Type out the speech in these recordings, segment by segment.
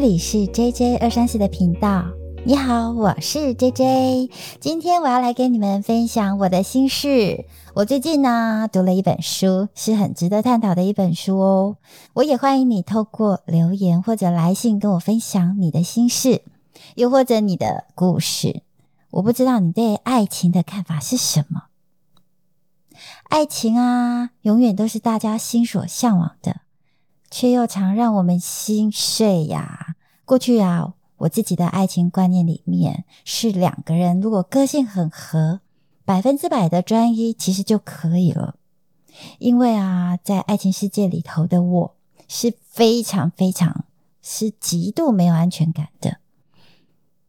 这里是 J J 二三四的频道。你好，我是 J J。今天我要来跟你们分享我的心事。我最近呢读了一本书，是很值得探讨的一本书哦。我也欢迎你透过留言或者来信跟我分享你的心事，又或者你的故事。我不知道你对爱情的看法是什么。爱情啊，永远都是大家心所向往的。却又常让我们心碎呀。过去啊，我自己的爱情观念里面是两个人如果个性很合，百分之百的专一其实就可以了。因为啊，在爱情世界里头的我是非常非常是极度没有安全感的。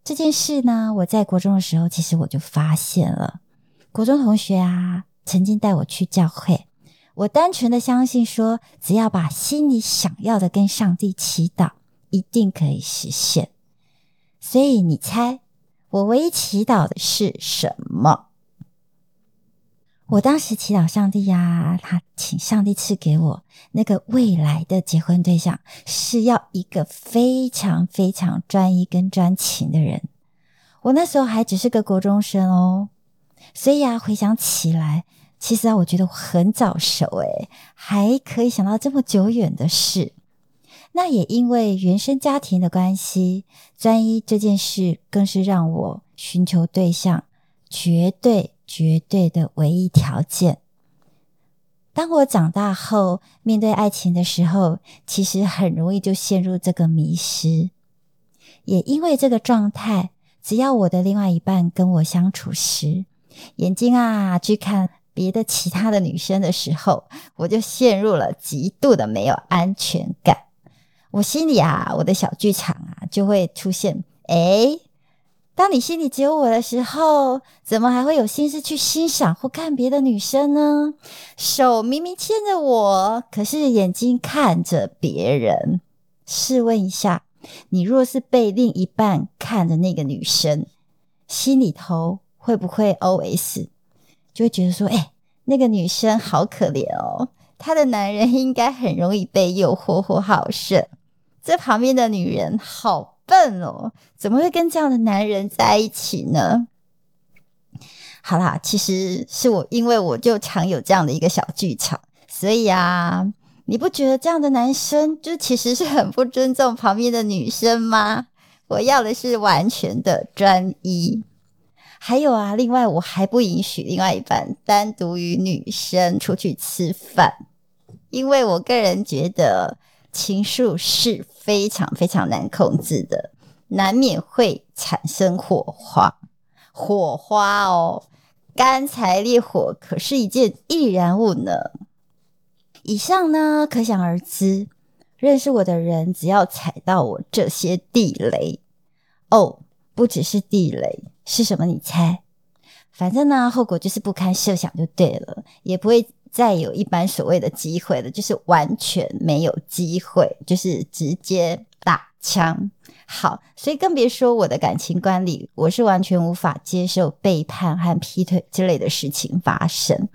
这件事呢，我在国中的时候其实我就发现了。国中同学啊，曾经带我去教会。我单纯的相信，说只要把心里想要的跟上帝祈祷，一定可以实现。所以你猜，我唯一祈祷的是什么？我当时祈祷上帝呀，他请上帝赐给我那个未来的结婚对象，是要一个非常非常专一跟专情的人。我那时候还只是个国中生哦，所以啊，回想起来。其实啊，我觉得我很早熟诶，还可以想到这么久远的事。那也因为原生家庭的关系，专一这件事更是让我寻求对象绝对绝对的唯一条件。当我长大后面对爱情的时候，其实很容易就陷入这个迷失。也因为这个状态，只要我的另外一半跟我相处时，眼睛啊去看。别的其他的女生的时候，我就陷入了极度的没有安全感。我心里啊，我的小剧场啊，就会出现：哎，当你心里只有我的时候，怎么还会有心思去欣赏或看别的女生呢？手明明牵着我，可是眼睛看着别人。试问一下，你若是被另一半看着那个女生，心里头会不会 OS？就会觉得说，哎，那个女生好可怜哦，她的男人应该很容易被诱惑或好胜。这旁边的女人好笨哦，怎么会跟这样的男人在一起呢？好啦，其实是我，因为我就常有这样的一个小剧场，所以啊，你不觉得这样的男生就其实是很不尊重旁边的女生吗？我要的是完全的专一。还有啊，另外我还不允许另外一半单独与女生出去吃饭，因为我个人觉得情愫是非常非常难控制的，难免会产生火花。火花哦，干柴烈火可是一件易燃物呢。以上呢，可想而知，认识我的人只要踩到我这些地雷哦，不只是地雷。是什么？你猜？反正呢，后果就是不堪设想就对了，也不会再有一般所谓的机会了，就是完全没有机会，就是直接打枪。好，所以更别说我的感情观里，我是完全无法接受背叛和劈腿之类的事情发生。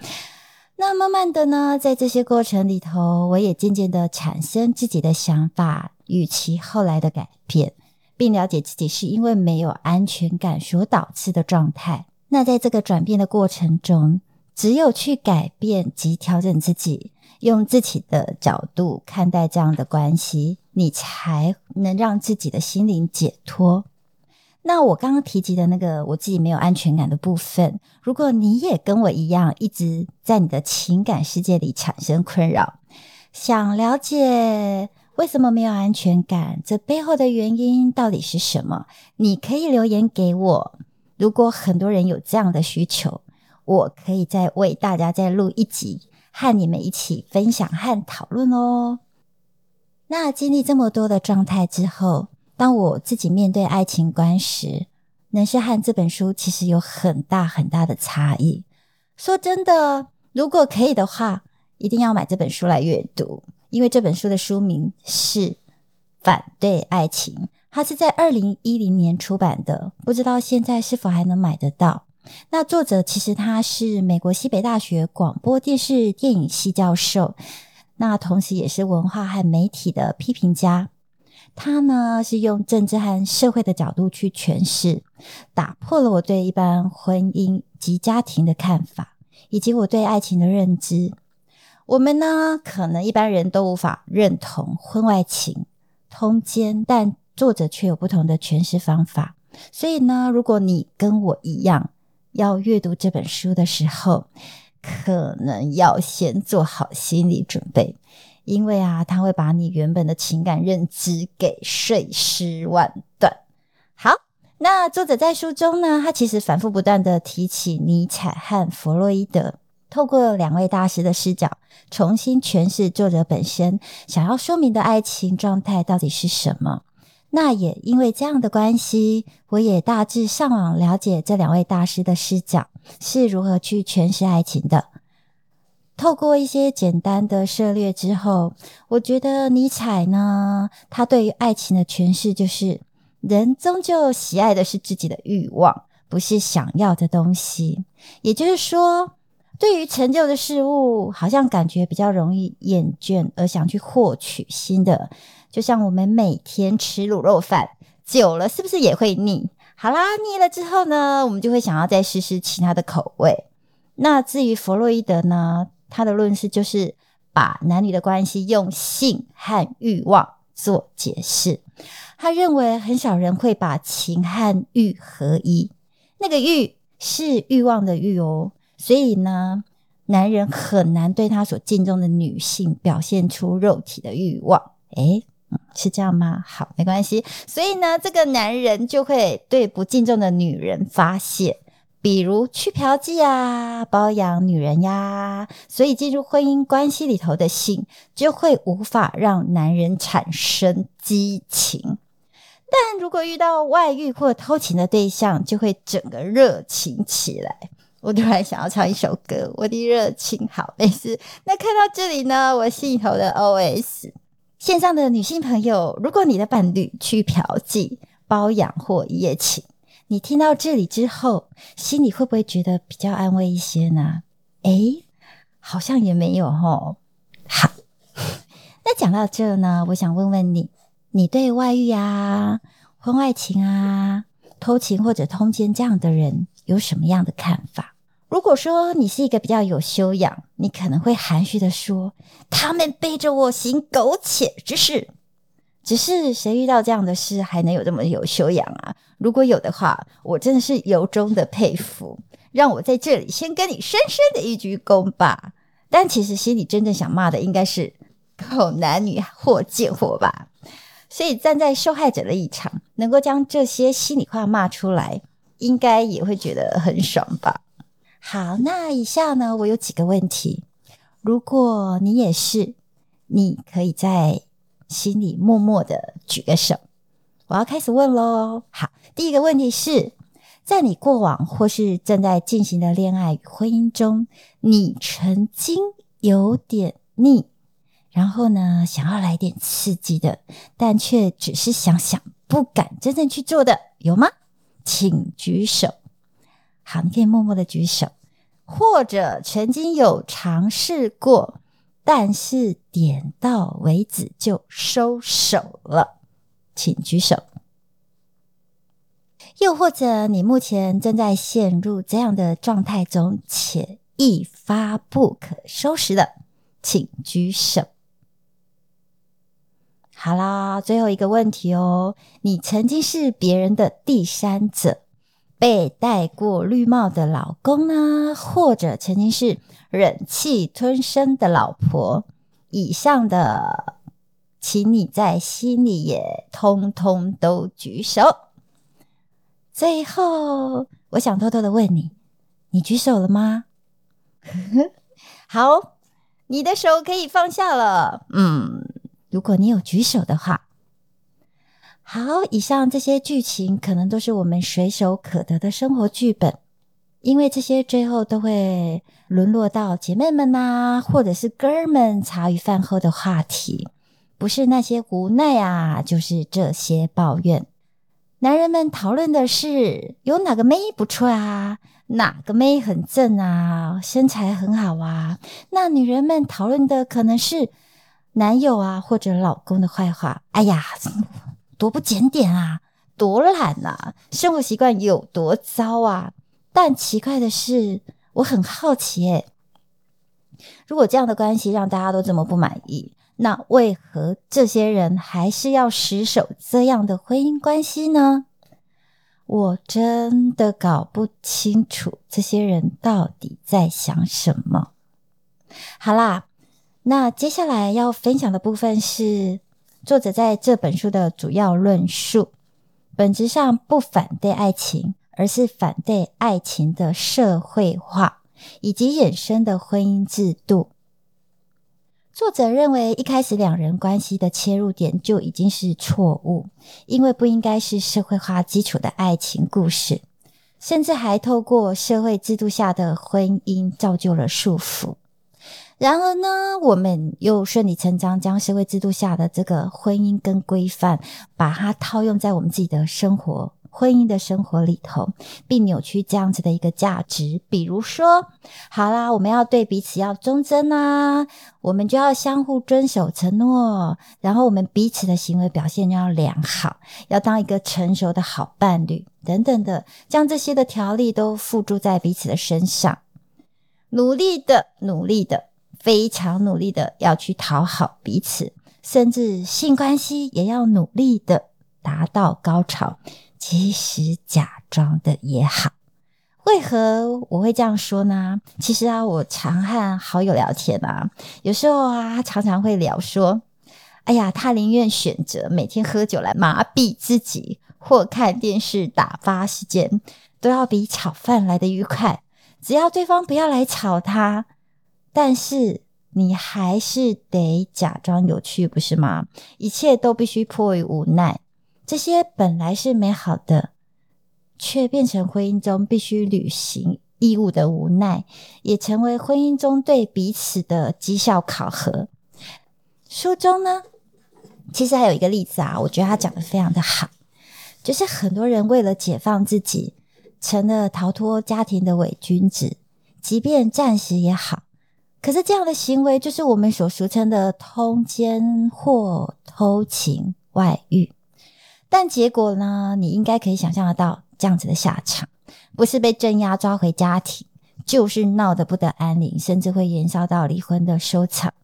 那慢慢的呢，在这些过程里头，我也渐渐的产生自己的想法，与其后来的改变。并了解自己是因为没有安全感所导致的状态。那在这个转变的过程中，只有去改变及调整自己，用自己的角度看待这样的关系，你才能让自己的心灵解脱。那我刚刚提及的那个我自己没有安全感的部分，如果你也跟我一样，一直在你的情感世界里产生困扰，想了解。为什么没有安全感？这背后的原因到底是什么？你可以留言给我。如果很多人有这样的需求，我可以再为大家再录一集，和你们一起分享和讨论哦。那经历这么多的状态之后，当我自己面对爱情观时，能是和这本书其实有很大很大的差异。说真的，如果可以的话，一定要买这本书来阅读。因为这本书的书名是《反对爱情》，它是在二零一零年出版的，不知道现在是否还能买得到。那作者其实他是美国西北大学广播电视电影系教授，那同时也是文化和媒体的批评家。他呢是用政治和社会的角度去诠释，打破了我对一般婚姻及家庭的看法，以及我对爱情的认知。我们呢，可能一般人都无法认同婚外情、通奸，但作者却有不同的诠释方法。所以呢，如果你跟我一样要阅读这本书的时候，可能要先做好心理准备。因为啊，他会把你原本的情感认知给碎尸万段。好，那作者在书中呢，他其实反复不断的提起尼采和弗洛伊德，透过两位大师的视角，重新诠释作者本身想要说明的爱情状态到底是什么。那也因为这样的关系，我也大致上网了解这两位大师的视角是如何去诠释爱情的。透过一些简单的涉猎之后，我觉得尼采呢，他对于爱情的诠释就是：人终究喜爱的是自己的欲望，不是想要的东西。也就是说，对于成就的事物，好像感觉比较容易厌倦，而想去获取新的。就像我们每天吃卤肉饭，久了是不是也会腻？好啦，腻了之后呢，我们就会想要再试试其他的口味。那至于弗洛伊德呢？他的论事就是把男女的关系用性和欲望做解释。他认为很少人会把情和欲合一，那个欲是欲望的欲哦。所以呢，男人很难对他所敬重的女性表现出肉体的欲望。诶，是这样吗？好，没关系。所以呢，这个男人就会对不敬重的女人发泄。比如去嫖妓啊，包养女人呀，所以进入婚姻关系里头的性就会无法让男人产生激情，但如果遇到外遇或偷情的对象，就会整个热情起来。我突然想要唱一首歌，我的热情好，没事。那看到这里呢，我心里头的 OS：线上的女性朋友，如果你的伴侣去嫖妓、包养或一夜情。你听到这里之后，心里会不会觉得比较安慰一些呢？诶，好像也没有吼。好，那讲到这呢，我想问问你，你对外遇啊、婚外情啊、偷情或者通奸这样的人有什么样的看法？如果说你是一个比较有修养，你可能会含蓄的说，他们背着我行苟且之事。只是谁遇到这样的事还能有这么有修养啊？如果有的话，我真的是由衷的佩服。让我在这里先跟你深深的一鞠躬吧。但其实心里真正想骂的应该是狗男女或贱货吧。所以站在受害者的立场，能够将这些心里话骂出来，应该也会觉得很爽吧。好，那以下呢，我有几个问题，如果你也是，你可以在。心里默默的举个手，我要开始问喽。好，第一个问题是在你过往或是正在进行的恋爱婚姻中，你曾经有点腻，然后呢，想要来点刺激的，但却只是想想，不敢真正去做的，有吗？请举手。好，你可以默默的举手，或者曾经有尝试过。但是点到为止就收手了，请举手。又或者你目前正在陷入这样的状态中，且一发不可收拾的，请举手。好啦，最后一个问题哦，你曾经是别人的第三者，被戴过绿帽的老公呢，或者曾经是？忍气吞声的老婆，以上的，请你在心里也通通都举手。最后，我想偷偷的问你，你举手了吗？好，你的手可以放下了。嗯，如果你有举手的话，好，以上这些剧情可能都是我们随手可得的生活剧本。因为这些最后都会沦落到姐妹们呐，或者是哥们茶余饭后的话题，不是那些无奈啊，就是这些抱怨。男人们讨论的是有哪个妹不错啊，哪个妹很正啊，身材很好啊。那女人们讨论的可能是男友啊或者老公的坏话。哎呀，多不检点啊，多懒啊，生活习惯有多糟啊！但奇怪的是，我很好奇，诶如果这样的关系让大家都这么不满意，那为何这些人还是要死守这样的婚姻关系呢？我真的搞不清楚这些人到底在想什么。好啦，那接下来要分享的部分是作者在这本书的主要论述。本质上不反对爱情，而是反对爱情的社会化以及衍生的婚姻制度。作者认为，一开始两人关系的切入点就已经是错误，因为不应该是社会化基础的爱情故事，甚至还透过社会制度下的婚姻造就了束缚。然而呢，我们又顺理成章将社会制度下的这个婚姻跟规范，把它套用在我们自己的生活。婚姻的生活里头，并扭曲这样子的一个价值，比如说，好啦，我们要对彼此要忠贞啊，我们就要相互遵守承诺，然后我们彼此的行为表现要良好，要当一个成熟的好伴侣等等的，将这些的条例都付诸在彼此的身上，努力的，努力的，非常努力的要去讨好彼此，甚至性关系也要努力的达到高潮。其实假装的也好，为何我会这样说呢？其实啊，我常和好友聊天啊，有时候啊，常常会聊说，哎呀，他宁愿选择每天喝酒来麻痹自己，或看电视打发时间，都要比炒饭来的愉快。只要对方不要来吵他，但是你还是得假装有趣，不是吗？一切都必须迫于无奈。这些本来是美好的，却变成婚姻中必须履行义务的无奈，也成为婚姻中对彼此的绩效考核。书中呢，其实还有一个例子啊，我觉得他讲的非常的好，就是很多人为了解放自己，成了逃脱家庭的伪君子，即便暂时也好，可是这样的行为就是我们所俗称的通奸或偷情外遇。但结果呢？你应该可以想象得到这样子的下场，不是被镇压抓回家庭，就是闹得不得安宁，甚至会延烧到离婚的收场。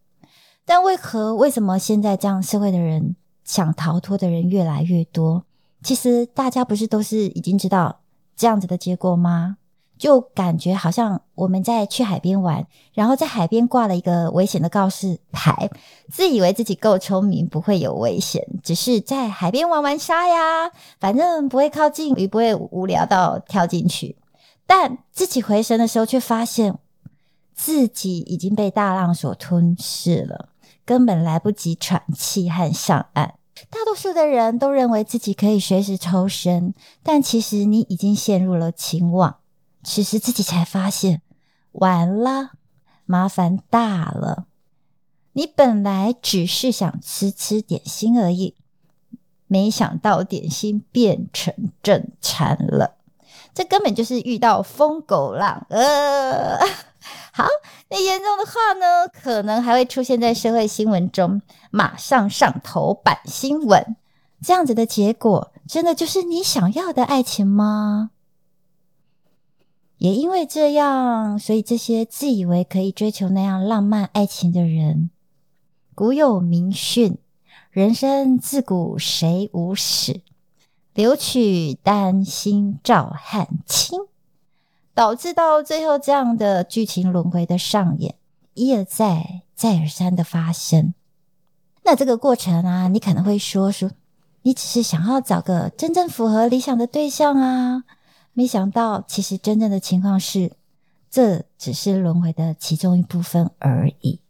但为何？为什么现在这样社会的人想逃脱的人越来越多？其实大家不是都是已经知道这样子的结果吗？就感觉好像我们在去海边玩，然后在海边挂了一个危险的告示牌，自以为自己够聪明，不会有危险，只是在海边玩玩沙呀，反正不会靠近，也不会无聊到跳进去。但自己回神的时候，却发现自己已经被大浪所吞噬了，根本来不及喘气和上岸。大多数的人都认为自己可以随时抽身，但其实你已经陷入了情网。此时自己才发现，完了，麻烦大了。你本来只是想吃吃点心而已，没想到点心变成正餐了。这根本就是遇到疯狗浪。呃，好，那严重的话呢，可能还会出现在社会新闻中，马上上头版新闻。这样子的结果，真的就是你想要的爱情吗？也因为这样，所以这些自以为可以追求那样浪漫爱情的人，古有名训：“人生自古谁无死，留取丹心照汗青。”导致到最后这样的剧情轮回的上演，一而再、再而三的发生。那这个过程啊，你可能会说说，你只是想要找个真正符合理想的对象啊。没想到，其实真正的情况是，这只是轮回的其中一部分而已。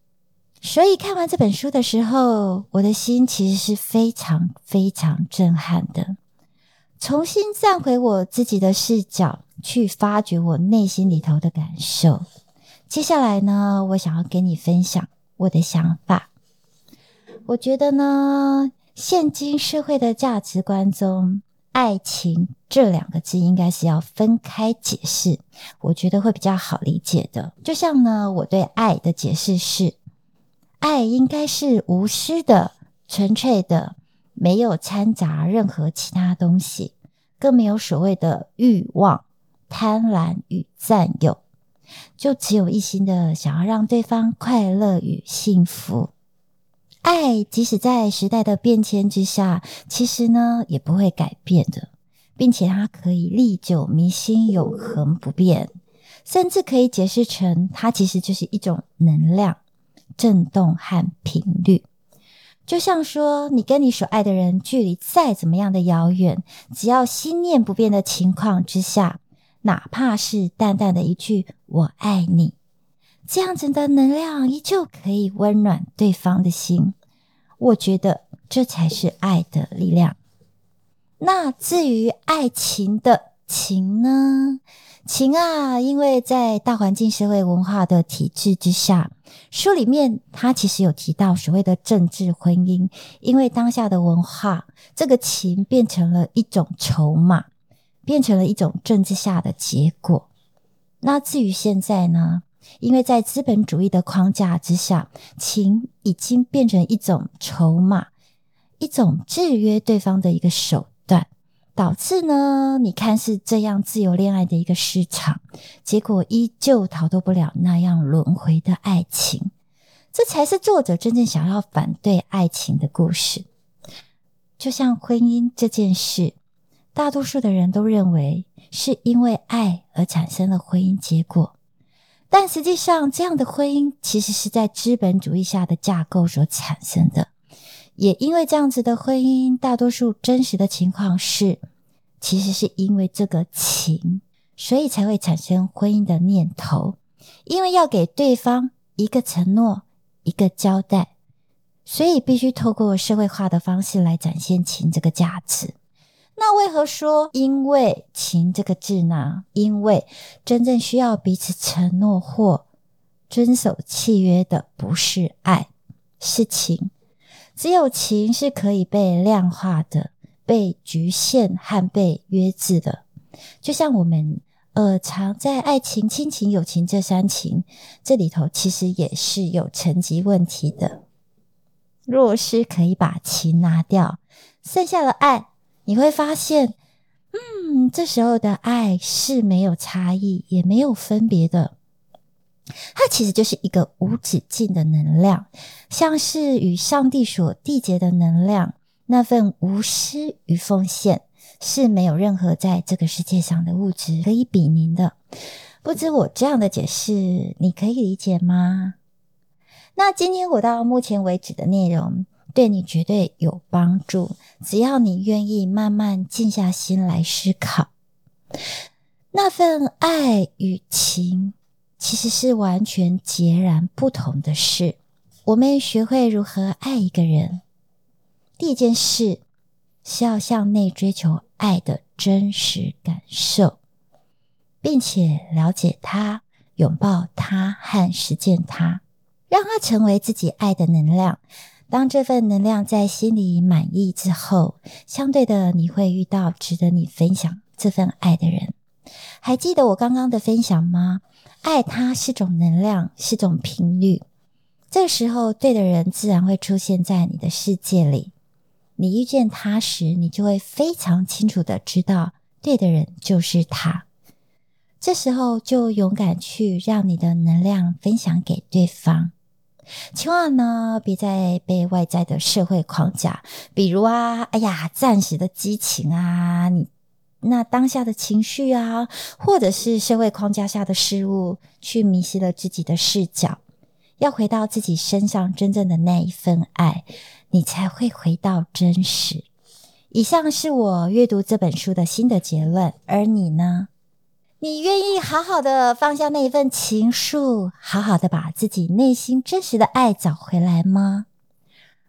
所以看完这本书的时候，我的心其实是非常非常震撼的。重新站回我自己的视角，去发掘我内心里头的感受。接下来呢，我想要跟你分享我的想法。我觉得呢，现今社会的价值观中，爱情这两个字应该是要分开解释，我觉得会比较好理解的。就像呢，我对爱的解释是：爱应该是无私的、纯粹的，没有掺杂任何其他东西，更没有所谓的欲望、贪婪与占有，就只有一心的想要让对方快乐与幸福。爱即使在时代的变迁之下，其实呢也不会改变的，并且它可以历久弥新、永恒不变，甚至可以解释成它其实就是一种能量、震动和频率。就像说，你跟你所爱的人距离再怎么样的遥远，只要心念不变的情况之下，哪怕是淡淡的一句“我爱你”。这样子的能量依旧可以温暖对方的心，我觉得这才是爱的力量。那至于爱情的情呢？情啊，因为在大环境、社会文化的体制之下，书里面它其实有提到所谓的政治婚姻，因为当下的文化，这个情变成了一种筹码，变成了一种政治下的结果。那至于现在呢？因为在资本主义的框架之下，情已经变成一种筹码，一种制约对方的一个手段，导致呢，你看是这样自由恋爱的一个市场，结果依旧逃脱不了那样轮回的爱情。这才是作者真正想要反对爱情的故事。就像婚姻这件事，大多数的人都认为是因为爱而产生了婚姻结果。但实际上，这样的婚姻其实是在资本主义下的架构所产生的。也因为这样子的婚姻，大多数真实的情况是，其实是因为这个情，所以才会产生婚姻的念头。因为要给对方一个承诺、一个交代，所以必须透过社会化的方式来展现情这个价值。那为何说因为情这个字呢？因为真正需要彼此承诺或遵守契约的不是爱，是情。只有情是可以被量化的、被局限和被约制的。就像我们呃常在爱情、亲情、友情这三情这里头，其实也是有层级问题的。若是可以把情拿掉，剩下的爱。你会发现，嗯，这时候的爱是没有差异，也没有分别的。它其实就是一个无止境的能量，像是与上帝所缔结的能量。那份无私与奉献是没有任何在这个世界上的物质可以比拟的。不知我这样的解释，你可以理解吗？那今天我到目前为止的内容。对你绝对有帮助，只要你愿意慢慢静下心来思考，那份爱与情其实是完全截然不同的事。我们学会如何爱一个人，第一件事是要向内追求爱的真实感受，并且了解他、拥抱他和实践他，让他成为自己爱的能量。当这份能量在心里满意之后，相对的你会遇到值得你分享这份爱的人。还记得我刚刚的分享吗？爱它是种能量，是种频率。这时候，对的人自然会出现在你的世界里。你遇见他时，你就会非常清楚的知道，对的人就是他。这时候，就勇敢去让你的能量分享给对方。千万呢，别再被外在的社会框架，比如啊，哎呀，暂时的激情啊，你那当下的情绪啊，或者是社会框架下的事物，去迷失了自己的视角。要回到自己身上真正的那一份爱，你才会回到真实。以上是我阅读这本书的新的结论，而你呢？你愿意好好的放下那一份情愫，好好的把自己内心真实的爱找回来吗？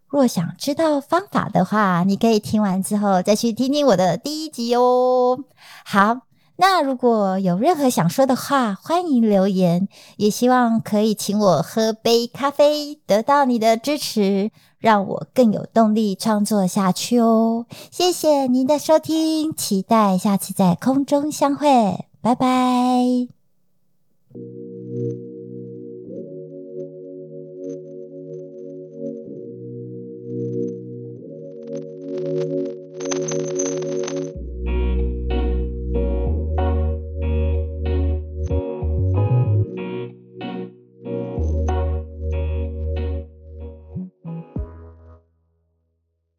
若想知道方法的话，你可以听完之后再去听听我的第一集哦。好，那如果有任何想说的话，欢迎留言，也希望可以请我喝杯咖啡，得到你的支持，让我更有动力创作下去哦。谢谢您的收听，期待下次在空中相会。拜拜。